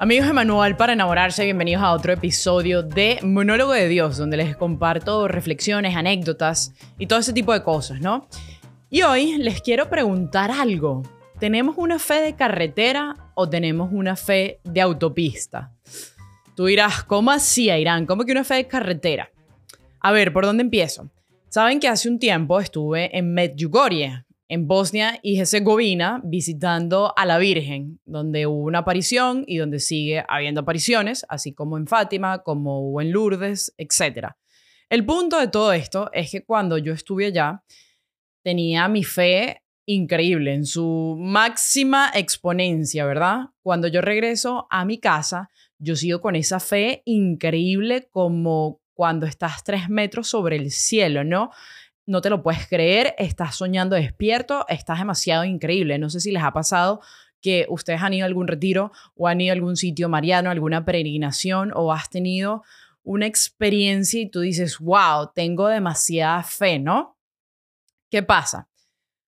Amigos de Manual para enamorarse, bienvenidos a otro episodio de Monólogo de Dios, donde les comparto reflexiones, anécdotas y todo ese tipo de cosas, ¿no? Y hoy les quiero preguntar algo. ¿Tenemos una fe de carretera o tenemos una fe de autopista? Tú dirás, ¿cómo así, Irán? ¿Cómo que una fe de carretera? A ver, ¿por dónde empiezo? Saben que hace un tiempo estuve en Medjugorje, en Bosnia y Herzegovina visitando a la Virgen, donde hubo una aparición y donde sigue habiendo apariciones, así como en Fátima, como hubo en Lourdes, etc. El punto de todo esto es que cuando yo estuve allá, tenía mi fe increíble, en su máxima exponencia, ¿verdad? Cuando yo regreso a mi casa, yo sigo con esa fe increíble como cuando estás tres metros sobre el cielo, ¿no? No te lo puedes creer, estás soñando despierto, estás demasiado increíble. No sé si les ha pasado que ustedes han ido a algún retiro o han ido a algún sitio mariano, alguna peregrinación o has tenido una experiencia y tú dices, wow, tengo demasiada fe, ¿no? ¿Qué pasa?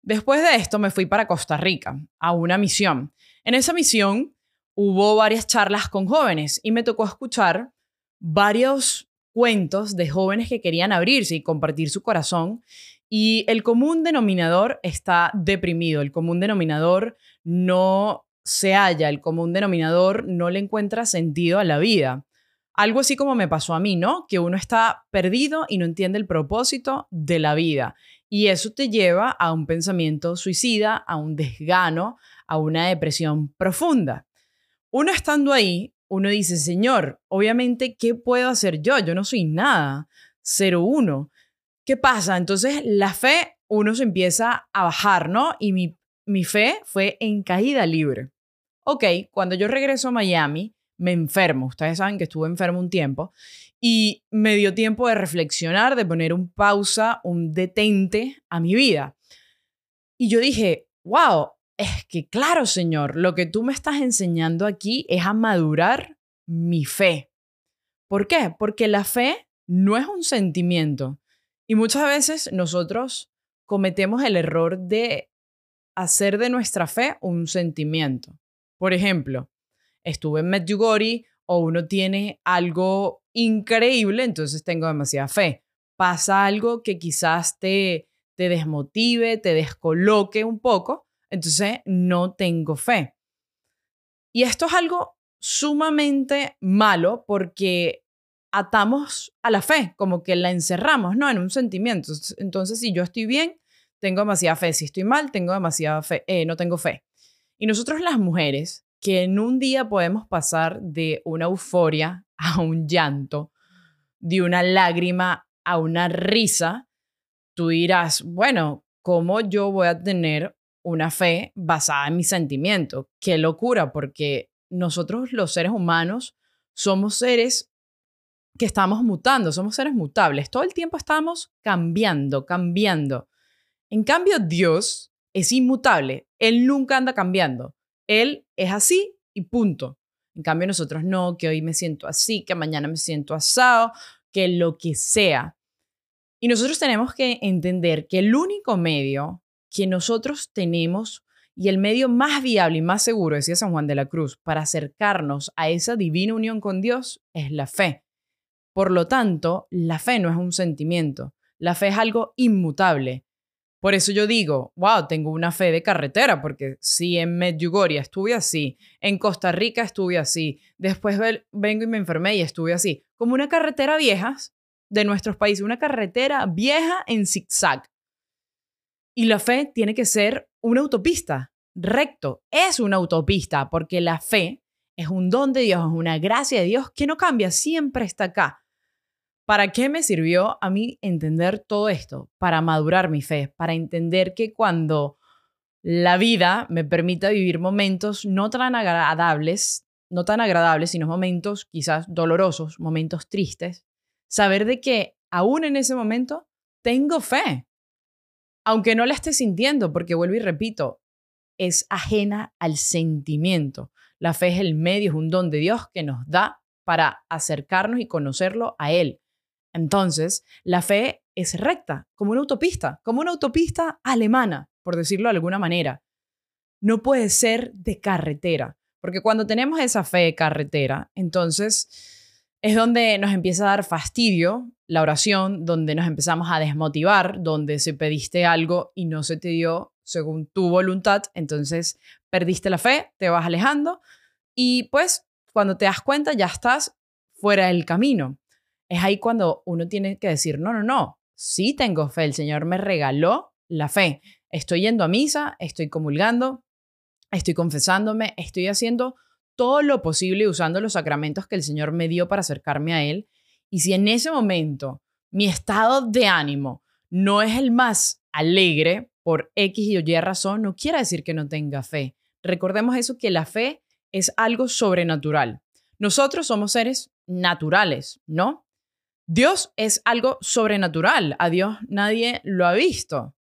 Después de esto me fui para Costa Rica a una misión. En esa misión hubo varias charlas con jóvenes y me tocó escuchar varios cuentos de jóvenes que querían abrirse y compartir su corazón. Y el común denominador está deprimido, el común denominador no se halla, el común denominador no le encuentra sentido a la vida. Algo así como me pasó a mí, ¿no? Que uno está perdido y no entiende el propósito de la vida. Y eso te lleva a un pensamiento suicida, a un desgano, a una depresión profunda. Uno estando ahí uno dice, Señor, obviamente, ¿qué puedo hacer yo? Yo no soy nada, cero uno. ¿Qué pasa? Entonces la fe, uno se empieza a bajar, ¿no? Y mi, mi fe fue en caída libre. Ok, cuando yo regreso a Miami, me enfermo. Ustedes saben que estuve enfermo un tiempo y me dio tiempo de reflexionar, de poner un pausa, un detente a mi vida. Y yo dije, wow, es que claro, Señor, lo que tú me estás enseñando aquí es a madurar mi fe. ¿Por qué? Porque la fe no es un sentimiento. Y muchas veces nosotros cometemos el error de hacer de nuestra fe un sentimiento. Por ejemplo, estuve en Medjugorje o uno tiene algo increíble, entonces tengo demasiada fe. Pasa algo que quizás te, te desmotive, te descoloque un poco, entonces no tengo fe. Y esto es algo sumamente malo porque atamos a la fe, como que la encerramos, ¿no? En un sentimiento. Entonces, si yo estoy bien, tengo demasiada fe. Si estoy mal, tengo demasiada fe, eh, no tengo fe. Y nosotros las mujeres, que en un día podemos pasar de una euforia a un llanto, de una lágrima a una risa, tú dirás, bueno, ¿cómo yo voy a tener una fe basada en mi sentimiento. Qué locura, porque nosotros los seres humanos somos seres que estamos mutando, somos seres mutables. Todo el tiempo estamos cambiando, cambiando. En cambio, Dios es inmutable. Él nunca anda cambiando. Él es así y punto. En cambio, nosotros no, que hoy me siento así, que mañana me siento asado, que lo que sea. Y nosotros tenemos que entender que el único medio que nosotros tenemos y el medio más viable y más seguro, decía San Juan de la Cruz, para acercarnos a esa divina unión con Dios es la fe. Por lo tanto, la fe no es un sentimiento, la fe es algo inmutable. Por eso yo digo, wow, tengo una fe de carretera, porque si en Medjugorje estuve así, en Costa Rica estuve así, después vengo y me enfermé y estuve así, como una carretera vieja de nuestros países, una carretera vieja en zigzag. Y la fe tiene que ser una autopista, recto. Es una autopista porque la fe es un don de Dios, es una gracia de Dios que no cambia, siempre está acá. ¿Para qué me sirvió a mí entender todo esto? Para madurar mi fe, para entender que cuando la vida me permita vivir momentos no tan agradables, no tan agradables, sino momentos quizás dolorosos, momentos tristes, saber de que aún en ese momento tengo fe, aunque no la esté sintiendo, porque vuelvo y repito, es ajena al sentimiento. La fe es el medio, es un don de Dios que nos da para acercarnos y conocerlo a Él. Entonces, la fe es recta, como una autopista, como una autopista alemana, por decirlo de alguna manera. No puede ser de carretera, Porque cuando tenemos esa fe de carretera, entonces es donde nos empieza a dar fastidio la oración, donde nos empezamos a desmotivar, donde se pediste algo y no se te dio según tu voluntad, entonces perdiste la fe, te vas alejando y pues cuando te das cuenta ya estás fuera del camino. Es ahí cuando uno tiene que decir, no, no, no, sí tengo fe, el Señor me regaló la fe. Estoy yendo a misa, estoy comulgando, estoy confesándome, estoy haciendo todo lo posible usando los sacramentos que el Señor me dio para acercarme a Él. Y si en ese momento mi estado de ánimo no es el más alegre por X y Y razón, no quiere decir que no tenga fe. Recordemos eso, que la fe es algo sobrenatural. Nosotros somos seres naturales, ¿no? Dios es algo sobrenatural. A Dios nadie lo ha visto.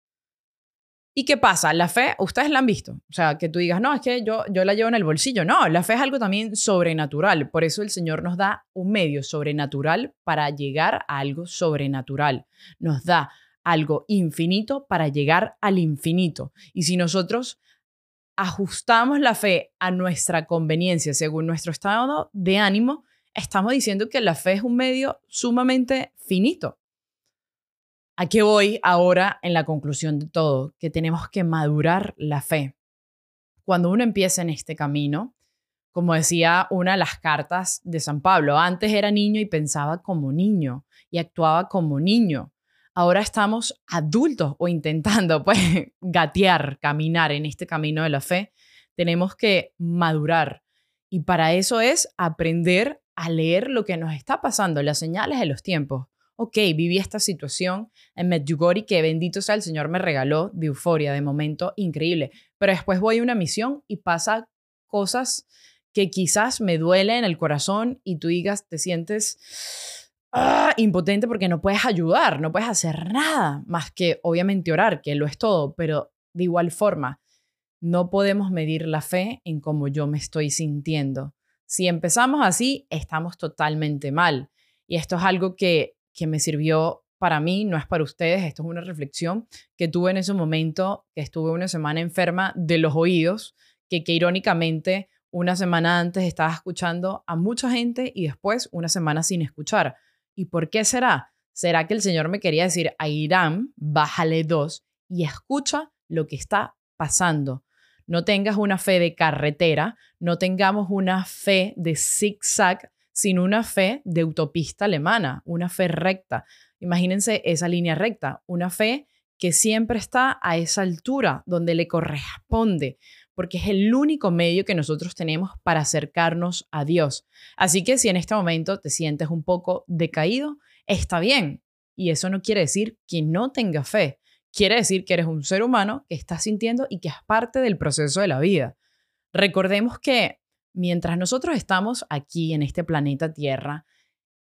¿Y qué pasa? La fe, ustedes la han visto. O sea, que tú digas, no, es que yo, yo la llevo en el bolsillo. No, la fe es algo también sobrenatural. Por eso el Señor nos da un medio sobrenatural para llegar a algo sobrenatural. Nos da algo infinito para llegar al infinito. Y si nosotros ajustamos la fe a nuestra conveniencia según nuestro estado de ánimo, estamos diciendo que la fe es un medio sumamente finito. ¿A qué voy ahora en la conclusión de todo? Que tenemos que madurar la fe. Cuando uno empieza en este camino, como decía una de las cartas de San Pablo, antes era niño y pensaba como niño y actuaba como niño. Ahora estamos adultos o intentando pues gatear, caminar en este camino de la fe. Tenemos que madurar y para eso es aprender a leer lo que nos está pasando, las señales de los tiempos ok, viví esta situación en Medjugorje que bendito sea el Señor me regaló de euforia, de momento increíble, pero después voy a una misión y pasa cosas que quizás me duele en el corazón y tú digas, te sientes ah, impotente porque no puedes ayudar, no puedes hacer nada más que obviamente orar, que lo es todo, pero de igual forma, no podemos medir la fe en cómo yo me estoy sintiendo. Si empezamos así, estamos totalmente mal. Y esto es algo que que me sirvió para mí, no es para ustedes, esto es una reflexión que tuve en ese momento, que estuve una semana enferma de los oídos, que, que irónicamente una semana antes estaba escuchando a mucha gente y después una semana sin escuchar. ¿Y por qué será? ¿Será que el Señor me quería decir a Irán, bájale dos y escucha lo que está pasando? No tengas una fe de carretera, no tengamos una fe de zigzag, sino una fe de autopista alemana, una fe recta. Imagínense esa línea recta, una fe que siempre está a esa altura donde le corresponde, porque es el único medio que nosotros tenemos para acercarnos a Dios. Así que si en este momento te sientes un poco decaído, está bien. Y eso no quiere decir que no tenga fe. Quiere decir que eres un ser humano que está sintiendo y que es parte del proceso de la vida. Recordemos que mientras nosotros estamos aquí en este planeta Tierra,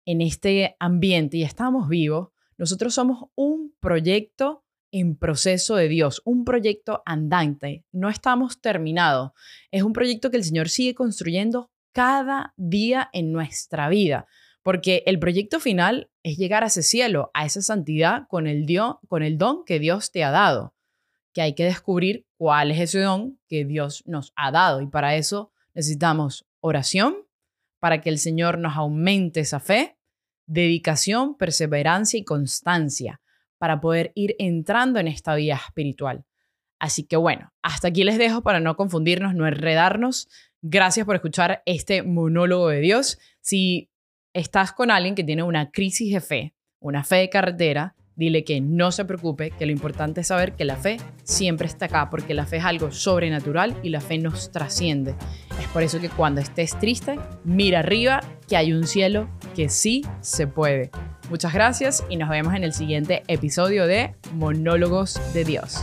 en este ambiente y estamos vivos, nosotros somos un proyecto en proceso de Dios, un proyecto andante. No estamos terminados. Es un proyecto que el Señor sigue construyendo cada día en nuestra vida, porque el proyecto final es llegar a ese cielo, a esa santidad con el, con el don que Dios te ha dado, que hay que descubrir cuál es ese don que Dios nos ha dado y para eso Necesitamos oración para que el Señor nos aumente esa fe, dedicación, perseverancia y constancia para poder ir entrando en esta vida espiritual. Así que bueno, hasta aquí les dejo para no confundirnos, no enredarnos. Gracias por escuchar este monólogo de Dios. Si estás con alguien que tiene una crisis de fe, una fe de carretera, Dile que no se preocupe, que lo importante es saber que la fe siempre está acá, porque la fe es algo sobrenatural y la fe nos trasciende. Es por eso que cuando estés triste, mira arriba, que hay un cielo que sí se puede. Muchas gracias y nos vemos en el siguiente episodio de Monólogos de Dios.